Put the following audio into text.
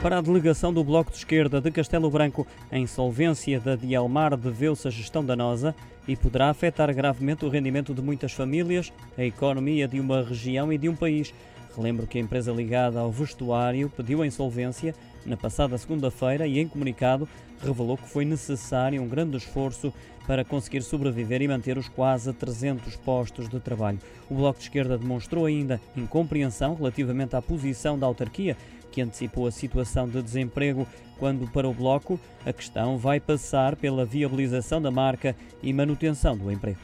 Para a delegação do Bloco de Esquerda de Castelo Branco, a insolvência da Dielmar deveu-se à gestão danosa e poderá afetar gravemente o rendimento de muitas famílias, a economia de uma região e de um país. Relembro que a empresa ligada ao vestuário pediu a insolvência na passada segunda-feira e, em comunicado, revelou que foi necessário um grande esforço para conseguir sobreviver e manter os quase 300 postos de trabalho. O Bloco de Esquerda demonstrou ainda incompreensão relativamente à posição da autarquia, que antecipou a situação de desemprego, quando, para o Bloco, a questão vai passar pela viabilização da marca e manutenção do emprego.